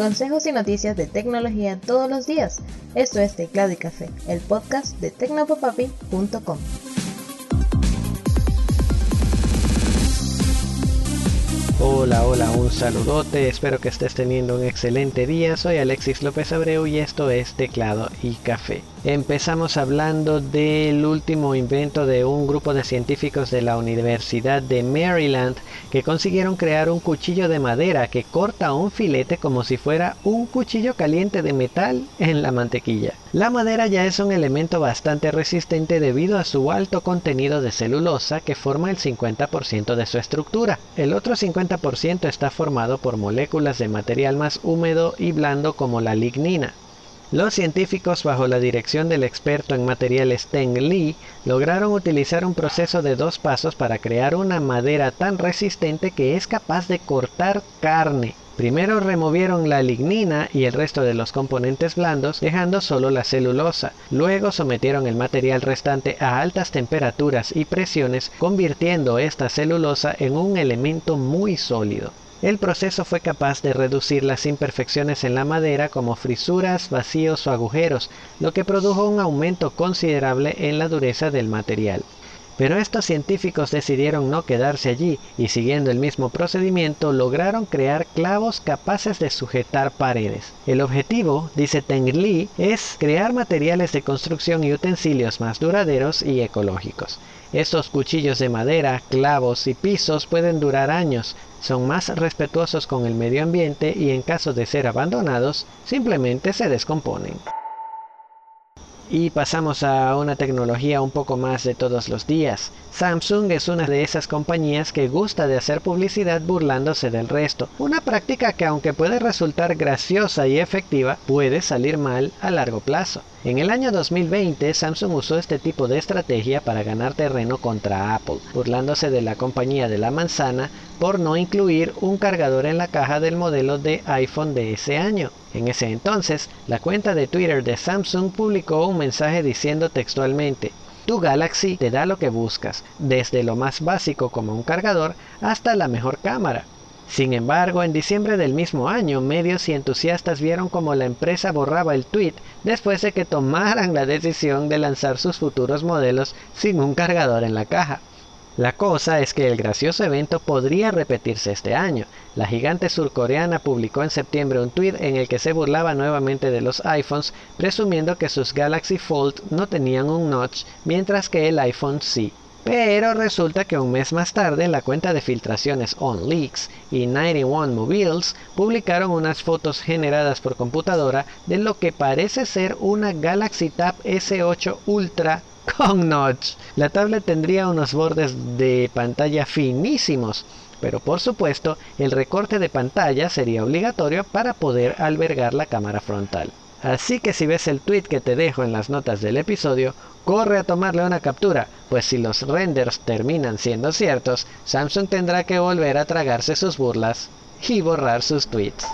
consejos y noticias de tecnología todos los días. Esto es Teclado y Café, el podcast de tecnopopapi.com. Hola, hola, un saludote, espero que estés teniendo un excelente día, soy Alexis López Abreu y esto es Teclado y Café. Empezamos hablando del último invento de un grupo de científicos de la Universidad de Maryland que consiguieron crear un cuchillo de madera que corta un filete como si fuera un cuchillo caliente de metal en la mantequilla. La madera ya es un elemento bastante resistente debido a su alto contenido de celulosa que forma el 50% de su estructura. El otro 50% está formado por moléculas de material más húmedo y blando como la lignina. Los científicos, bajo la dirección del experto en materiales Teng Li, lograron utilizar un proceso de dos pasos para crear una madera tan resistente que es capaz de cortar carne. Primero removieron la lignina y el resto de los componentes blandos, dejando solo la celulosa. Luego sometieron el material restante a altas temperaturas y presiones, convirtiendo esta celulosa en un elemento muy sólido. El proceso fue capaz de reducir las imperfecciones en la madera como frisuras, vacíos o agujeros, lo que produjo un aumento considerable en la dureza del material. Pero estos científicos decidieron no quedarse allí y siguiendo el mismo procedimiento lograron crear clavos capaces de sujetar paredes. El objetivo, dice Teng Li, es crear materiales de construcción y utensilios más duraderos y ecológicos. Estos cuchillos de madera, clavos y pisos pueden durar años, son más respetuosos con el medio ambiente y en caso de ser abandonados, simplemente se descomponen. Y pasamos a una tecnología un poco más de todos los días. Samsung es una de esas compañías que gusta de hacer publicidad burlándose del resto, una práctica que aunque puede resultar graciosa y efectiva, puede salir mal a largo plazo. En el año 2020, Samsung usó este tipo de estrategia para ganar terreno contra Apple, burlándose de la compañía de la manzana por no incluir un cargador en la caja del modelo de iPhone de ese año. En ese entonces, la cuenta de Twitter de Samsung publicó un mensaje diciendo textualmente, tu Galaxy te da lo que buscas, desde lo más básico como un cargador hasta la mejor cámara. Sin embargo, en diciembre del mismo año, medios y entusiastas vieron como la empresa borraba el tweet después de que tomaran la decisión de lanzar sus futuros modelos sin un cargador en la caja. La cosa es que el gracioso evento podría repetirse este año. La gigante surcoreana publicó en septiembre un tweet en el que se burlaba nuevamente de los iPhones, presumiendo que sus Galaxy Fold no tenían un notch, mientras que el iPhone sí. Pero resulta que un mes más tarde la cuenta de filtraciones OnLeaks y 91 Mobiles publicaron unas fotos generadas por computadora de lo que parece ser una Galaxy Tab S8 Ultra con notch. La tablet tendría unos bordes de pantalla finísimos, pero por supuesto el recorte de pantalla sería obligatorio para poder albergar la cámara frontal. Así que si ves el tweet que te dejo en las notas del episodio, corre a tomarle una captura, pues si los renders terminan siendo ciertos, Samsung tendrá que volver a tragarse sus burlas y borrar sus tweets.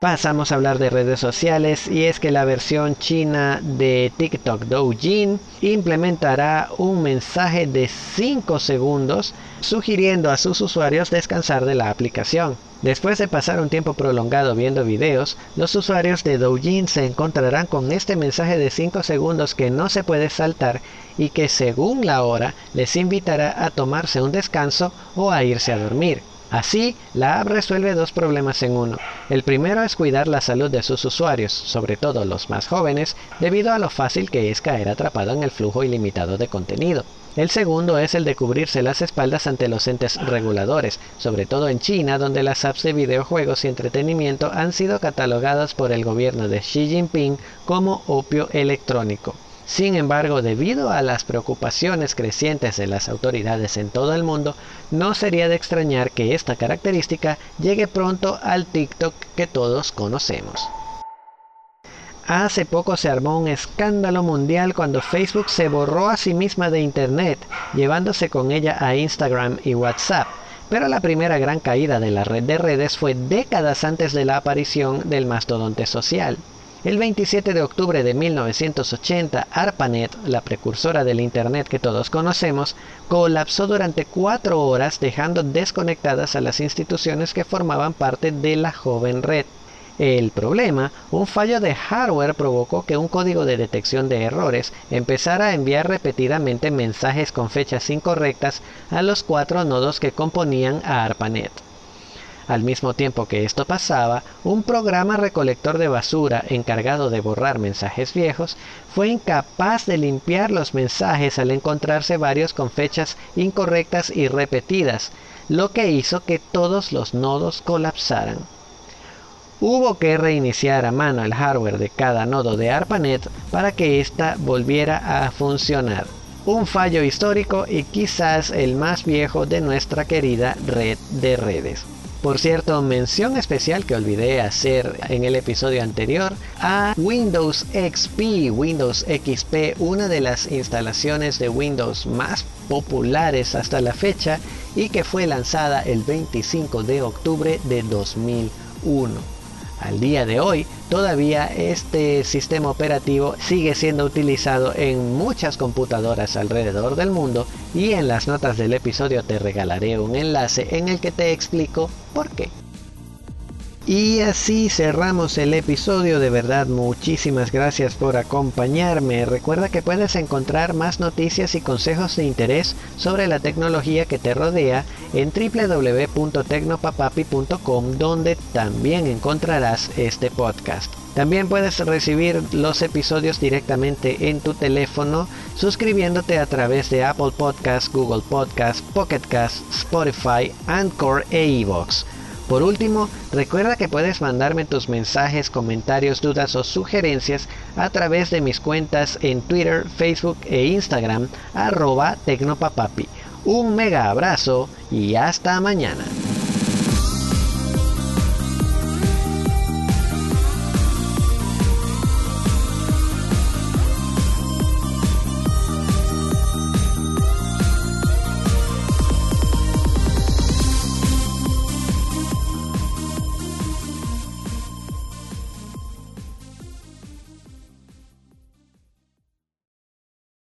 Pasamos a hablar de redes sociales y es que la versión china de TikTok Douyin implementará un mensaje de 5 segundos sugiriendo a sus usuarios descansar de la aplicación. Después de pasar un tiempo prolongado viendo videos, los usuarios de Douyin se encontrarán con este mensaje de 5 segundos que no se puede saltar y que según la hora les invitará a tomarse un descanso o a irse a dormir. Así, la app resuelve dos problemas en uno. El primero es cuidar la salud de sus usuarios, sobre todo los más jóvenes, debido a lo fácil que es caer atrapado en el flujo ilimitado de contenido. El segundo es el de cubrirse las espaldas ante los entes reguladores, sobre todo en China, donde las apps de videojuegos y entretenimiento han sido catalogadas por el gobierno de Xi Jinping como opio electrónico. Sin embargo, debido a las preocupaciones crecientes de las autoridades en todo el mundo, no sería de extrañar que esta característica llegue pronto al TikTok que todos conocemos. Hace poco se armó un escándalo mundial cuando Facebook se borró a sí misma de Internet, llevándose con ella a Instagram y WhatsApp. Pero la primera gran caída de la red de redes fue décadas antes de la aparición del mastodonte social. El 27 de octubre de 1980, ARPANET, la precursora del Internet que todos conocemos, colapsó durante cuatro horas dejando desconectadas a las instituciones que formaban parte de la joven red. El problema, un fallo de hardware provocó que un código de detección de errores empezara a enviar repetidamente mensajes con fechas incorrectas a los cuatro nodos que componían a ARPANET. Al mismo tiempo que esto pasaba, un programa recolector de basura encargado de borrar mensajes viejos fue incapaz de limpiar los mensajes al encontrarse varios con fechas incorrectas y repetidas, lo que hizo que todos los nodos colapsaran. Hubo que reiniciar a mano el hardware de cada nodo de ARPANET para que ésta volviera a funcionar. Un fallo histórico y quizás el más viejo de nuestra querida red de redes. Por cierto, mención especial que olvidé hacer en el episodio anterior a Windows XP, Windows XP, una de las instalaciones de Windows más populares hasta la fecha y que fue lanzada el 25 de octubre de 2001. Al día de hoy, todavía este sistema operativo sigue siendo utilizado en muchas computadoras alrededor del mundo y en las notas del episodio te regalaré un enlace en el que te explico por qué. Y así cerramos el episodio. De verdad, muchísimas gracias por acompañarme. Recuerda que puedes encontrar más noticias y consejos de interés sobre la tecnología que te rodea en www.tecnopapapi.com donde también encontrarás este podcast. También puedes recibir los episodios directamente en tu teléfono suscribiéndote a través de Apple Podcasts, Google Podcasts, Pocket Casts, Spotify, Anchor e iVoox. Por último, recuerda que puedes mandarme tus mensajes, comentarios, dudas o sugerencias a través de mis cuentas en Twitter, Facebook e Instagram arroba tecnopapapi. Un mega abrazo y hasta mañana.